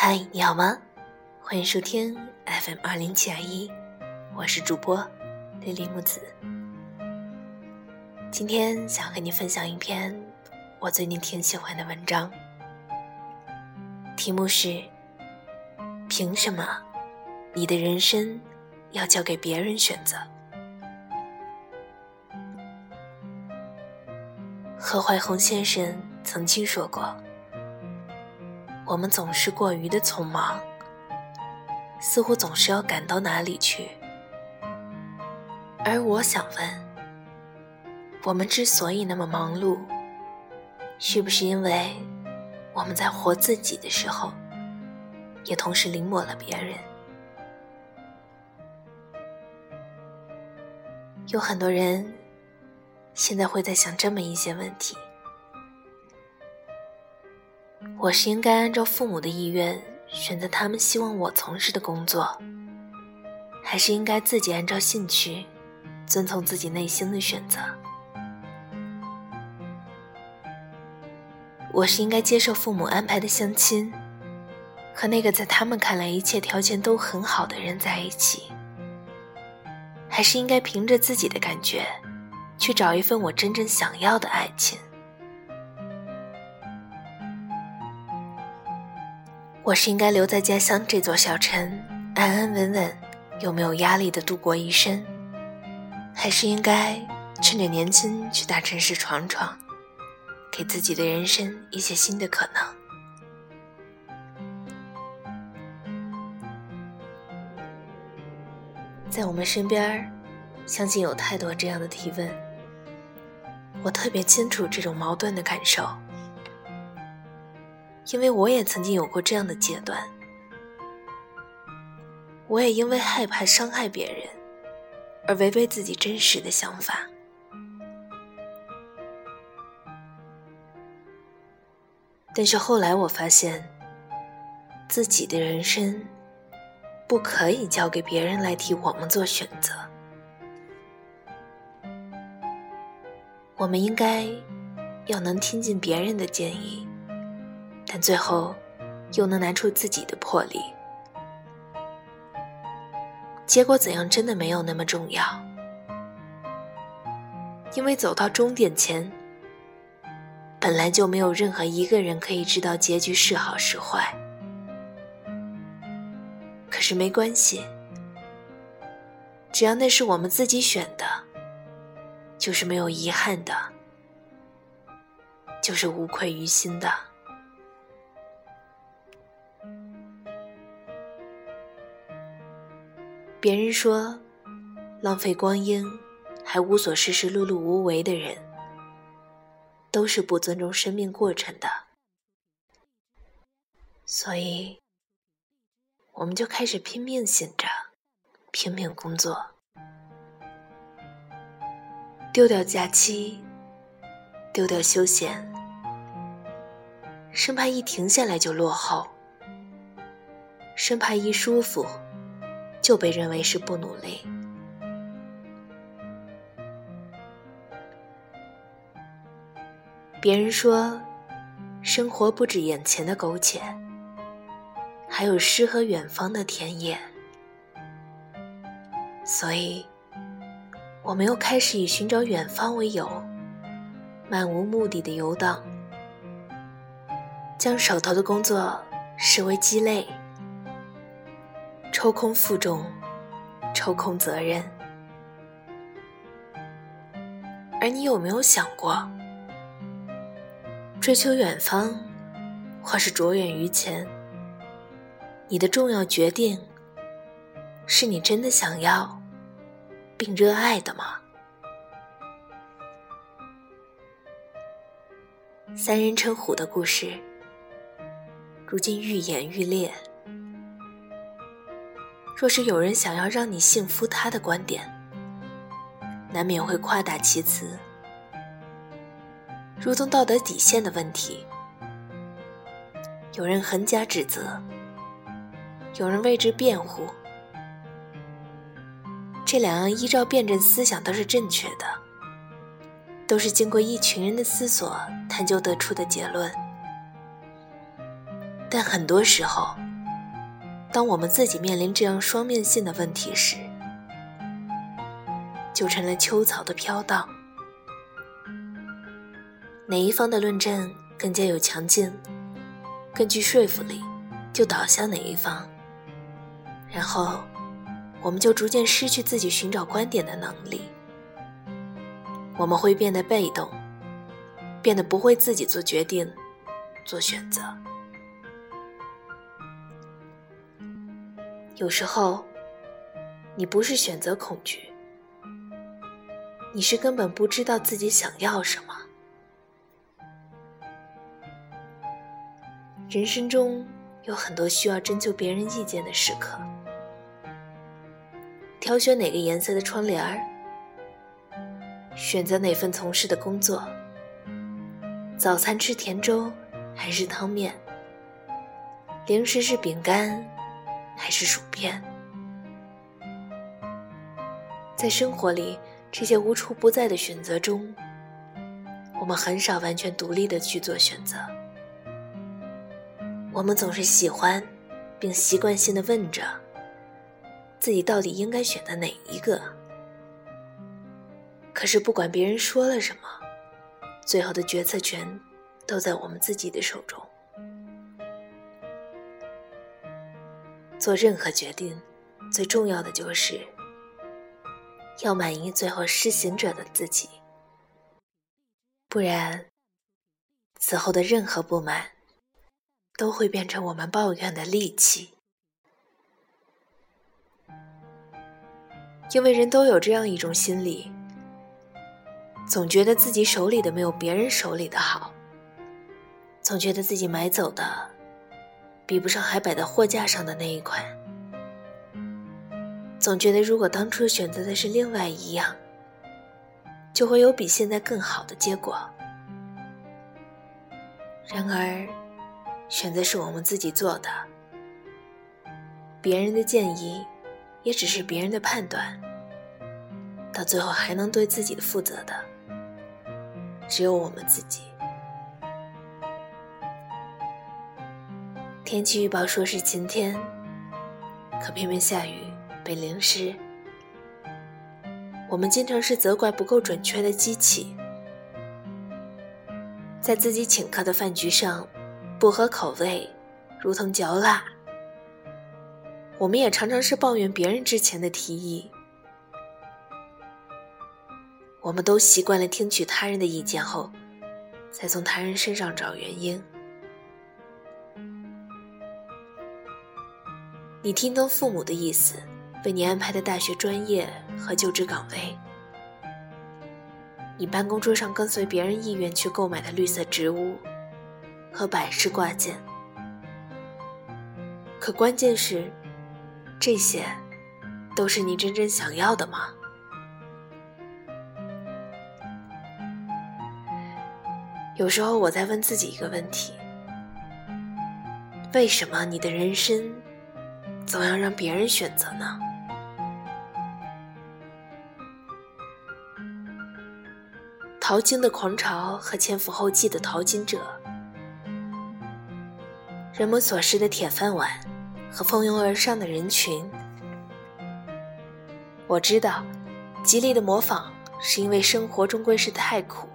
嗨，你好吗？欢迎收听 FM 二零七二一，我是主播莉莉木子。今天想和你分享一篇我最近挺喜欢的文章，题目是：凭什么你的人生要交给别人选择？何怀宏先生曾经说过。我们总是过于的匆忙，似乎总是要赶到哪里去。而我想问，我们之所以那么忙碌，是不是因为我们在活自己的时候，也同时临摹了别人？有很多人现在会在想这么一些问题。我是应该按照父母的意愿选择他们希望我从事的工作，还是应该自己按照兴趣遵从自己内心的选择？我是应该接受父母安排的相亲，和那个在他们看来一切条件都很好的人在一起，还是应该凭着自己的感觉去找一份我真正想要的爱情？我是应该留在家乡这座小城，安安稳稳，又没有压力的度过一生，还是应该趁着年轻去大城市闯闯，给自己的人生一些新的可能？在我们身边，相信有太多这样的提问，我特别清楚这种矛盾的感受。因为我也曾经有过这样的阶段，我也因为害怕伤害别人而违背自己真实的想法。但是后来我发现，自己的人生不可以交给别人来替我们做选择，我们应该要能听进别人的建议。但最后，又能拿出自己的魄力。结果怎样，真的没有那么重要，因为走到终点前，本来就没有任何一个人可以知道结局是好是坏。可是没关系，只要那是我们自己选的，就是没有遗憾的，就是无愧于心的。别人说，浪费光阴还无所事事、碌碌无为的人，都是不尊重生命过程的。所以，我们就开始拼命醒着，拼命工作，丢掉假期，丢掉休闲，生怕一停下来就落后，生怕一舒服。就被认为是不努力。别人说，生活不止眼前的苟且，还有诗和远方的田野。所以，我们又开始以寻找远方为由，漫无目的的游荡，将手头的工作视为鸡肋。抽空负重，抽空责任。而你有没有想过，追求远方，或是着眼于前，你的重要决定，是你真的想要并热爱的吗？三人成虎的故事，如今愈演愈烈。若是有人想要让你信服他的观点，难免会夸大其词，如同道德底线的问题。有人横加指责，有人为之辩护。这两样依照辩证思想都是正确的，都是经过一群人的思索探究得出的结论。但很多时候，当我们自己面临这样双面性的问题时，就成了秋草的飘荡。哪一方的论证更加有强劲、更具说服力，就倒向哪一方。然后，我们就逐渐失去自己寻找观点的能力。我们会变得被动，变得不会自己做决定、做选择。有时候，你不是选择恐惧，你是根本不知道自己想要什么。人生中有很多需要征求别人意见的时刻，挑选哪个颜色的窗帘儿，选择哪份从事的工作，早餐吃甜粥还是汤面，零食是饼干。还是薯片，在生活里这些无处不在的选择中，我们很少完全独立的去做选择。我们总是喜欢，并习惯性的问着自己到底应该选择哪一个。可是不管别人说了什么，最后的决策权都在我们自己的手中。做任何决定，最重要的就是要满意最后施行者的自己，不然，此后的任何不满都会变成我们抱怨的利器。因为人都有这样一种心理，总觉得自己手里的没有别人手里的好，总觉得自己买走的。比不上还摆在货架上的那一款，总觉得如果当初选择的是另外一样，就会有比现在更好的结果。然而，选择是我们自己做的，别人的建议也只是别人的判断，到最后还能对自己的负责的，只有我们自己。天气预报说是晴天，可偏偏下雨被淋湿。我们经常是责怪不够准确的机器，在自己请客的饭局上不合口味，如同嚼蜡。我们也常常是抱怨别人之前的提议。我们都习惯了听取他人的意见后，再从他人身上找原因。你听从父母的意思，为你安排的大学专业和就职岗位；你办公桌上跟随别人意愿去购买的绿色植物和摆饰挂件。可关键是，这些都是你真正想要的吗？有时候我在问自己一个问题：为什么你的人生？总要让别人选择呢？淘金的狂潮和前赴后继的淘金者，人们所食的铁饭碗和蜂拥而上的人群。我知道，极力的模仿是因为生活终归是太苦，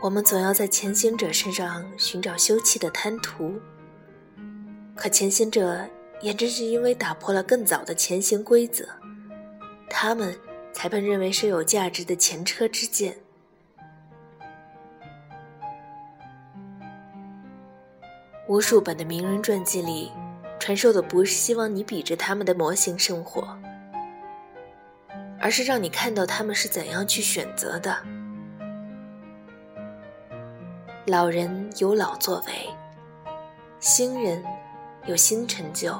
我们总要在前行者身上寻找休憩的滩涂。可前行者。也正是因为打破了更早的前行规则，他们才被认为是有价值的前车之鉴。无数本的名人传记里，传授的不是希望你比着他们的模型生活，而是让你看到他们是怎样去选择的。老人有老作为，新人。有新成就。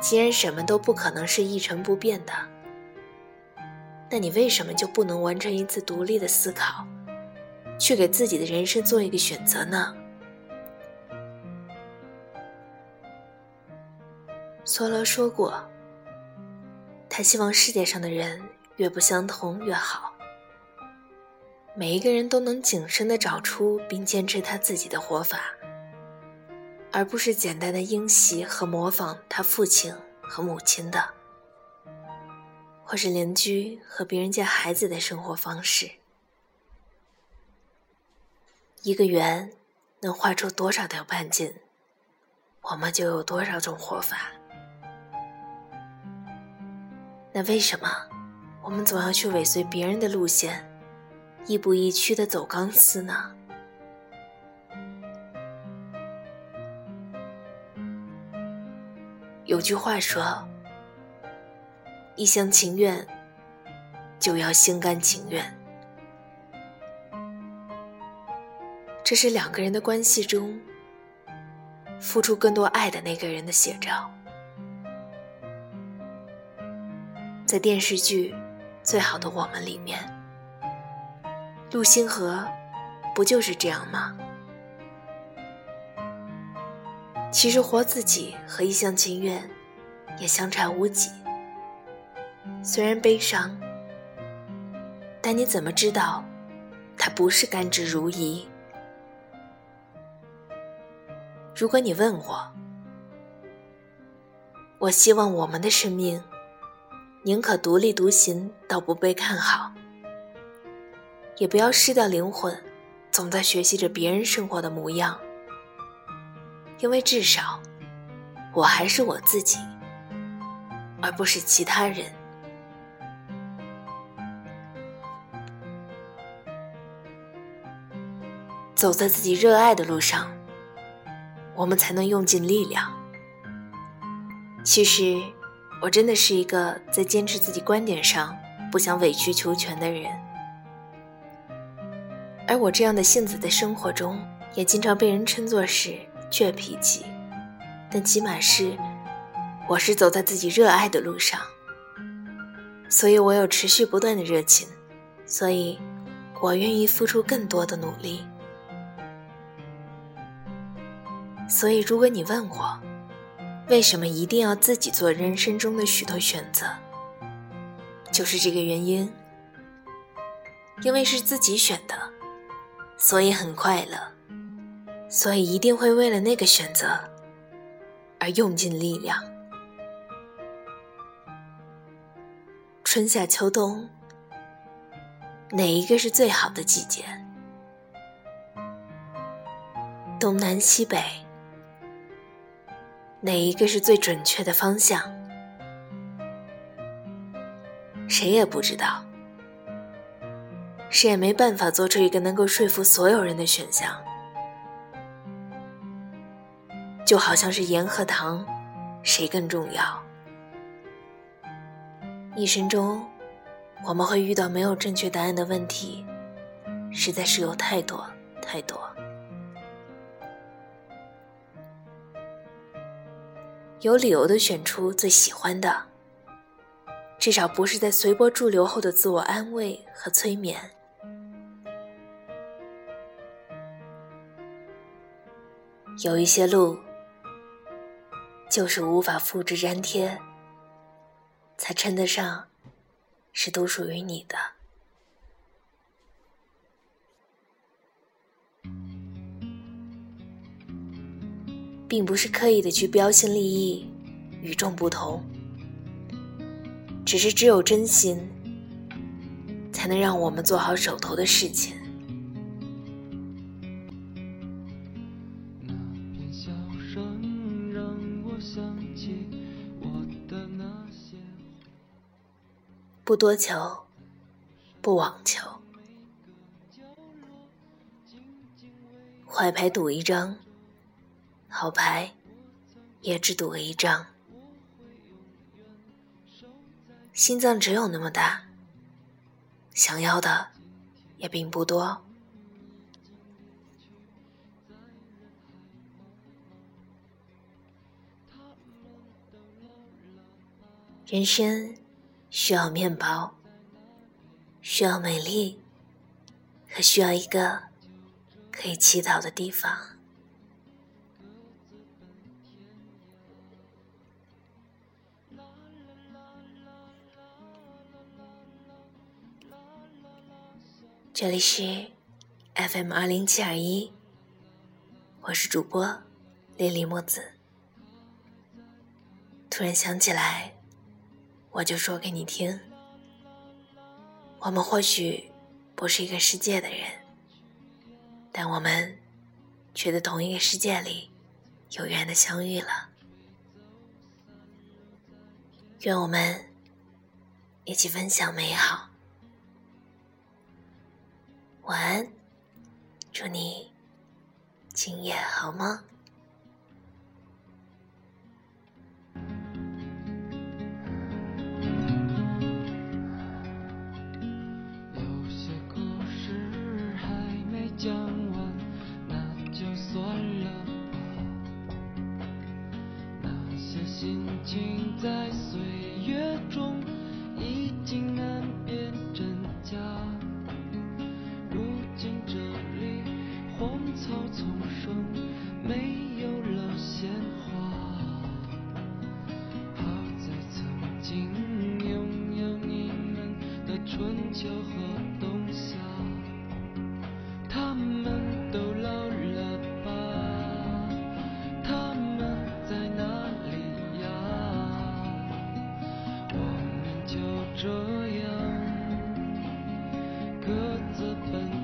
既然什么都不可能是一成不变的，那你为什么就不能完成一次独立的思考，去给自己的人生做一个选择呢？梭罗说过，他希望世界上的人越不相同越好，每一个人都能谨慎地找出并坚持他自己的活法。而不是简单的应习和模仿他父亲和母亲的，或是邻居和别人家孩子的生活方式。一个圆能画出多少条半径，我们就有多少种活法。那为什么我们总要去尾随别人的路线，亦步亦趋的走钢丝呢？有句话说：“一厢情愿，就要心甘情愿。”这是两个人的关系中，付出更多爱的那个人的写照。在电视剧《最好的我们》里面，陆星河不就是这样吗？其实活自己和一厢情愿也相差无几。虽然悲伤，但你怎么知道他不是甘之如饴？如果你问我，我希望我们的生命宁可独立独行到不被看好，也不要失掉灵魂，总在学习着别人生活的模样。因为至少，我还是我自己，而不是其他人。走在自己热爱的路上。我们才能用尽力量。其实，我真的是一个在坚持自己观点上不想委曲求全的人。而我这样的性子，在生活中也经常被人称作是倔脾气，但起码是，我是走在自己热爱的路上。所以我有持续不断的热情，所以我愿意付出更多的努力。所以，如果你问我，为什么一定要自己做人生中的许多选择，就是这个原因。因为是自己选的，所以很快乐，所以一定会为了那个选择而用尽力量。春夏秋冬，哪一个是最好的季节？东南西北。哪一个是最准确的方向？谁也不知道，谁也没办法做出一个能够说服所有人的选项。就好像是盐和糖，谁更重要？一生中，我们会遇到没有正确答案的问题，实在是有太多太多。有理由的选出最喜欢的，至少不是在随波逐流后的自我安慰和催眠。有一些路，就是无法复制粘贴，才称得上是独属于你的。并不是刻意的去标新立异、与众不同，只是只有真心，才能让我们做好手头的事情。那片笑声让想起我的那些不多求，不妄求，坏牌赌一张。好牌，也只赌了一张。心脏只有那么大，想要的也并不多。人生需要面包，需要美丽，和需要一个可以祈祷的地方。这里是 FM 二零七二一，我是主播莉莉墨子。突然想起来，我就说给你听。我们或许不是一个世界的人，但我们却在同一个世界里有缘的相遇了。愿我们一起分享美好。晚安，祝你今夜好梦。心情在岁月中已经难辨真假。如今这里荒草丛生没有了鲜花。各自奔。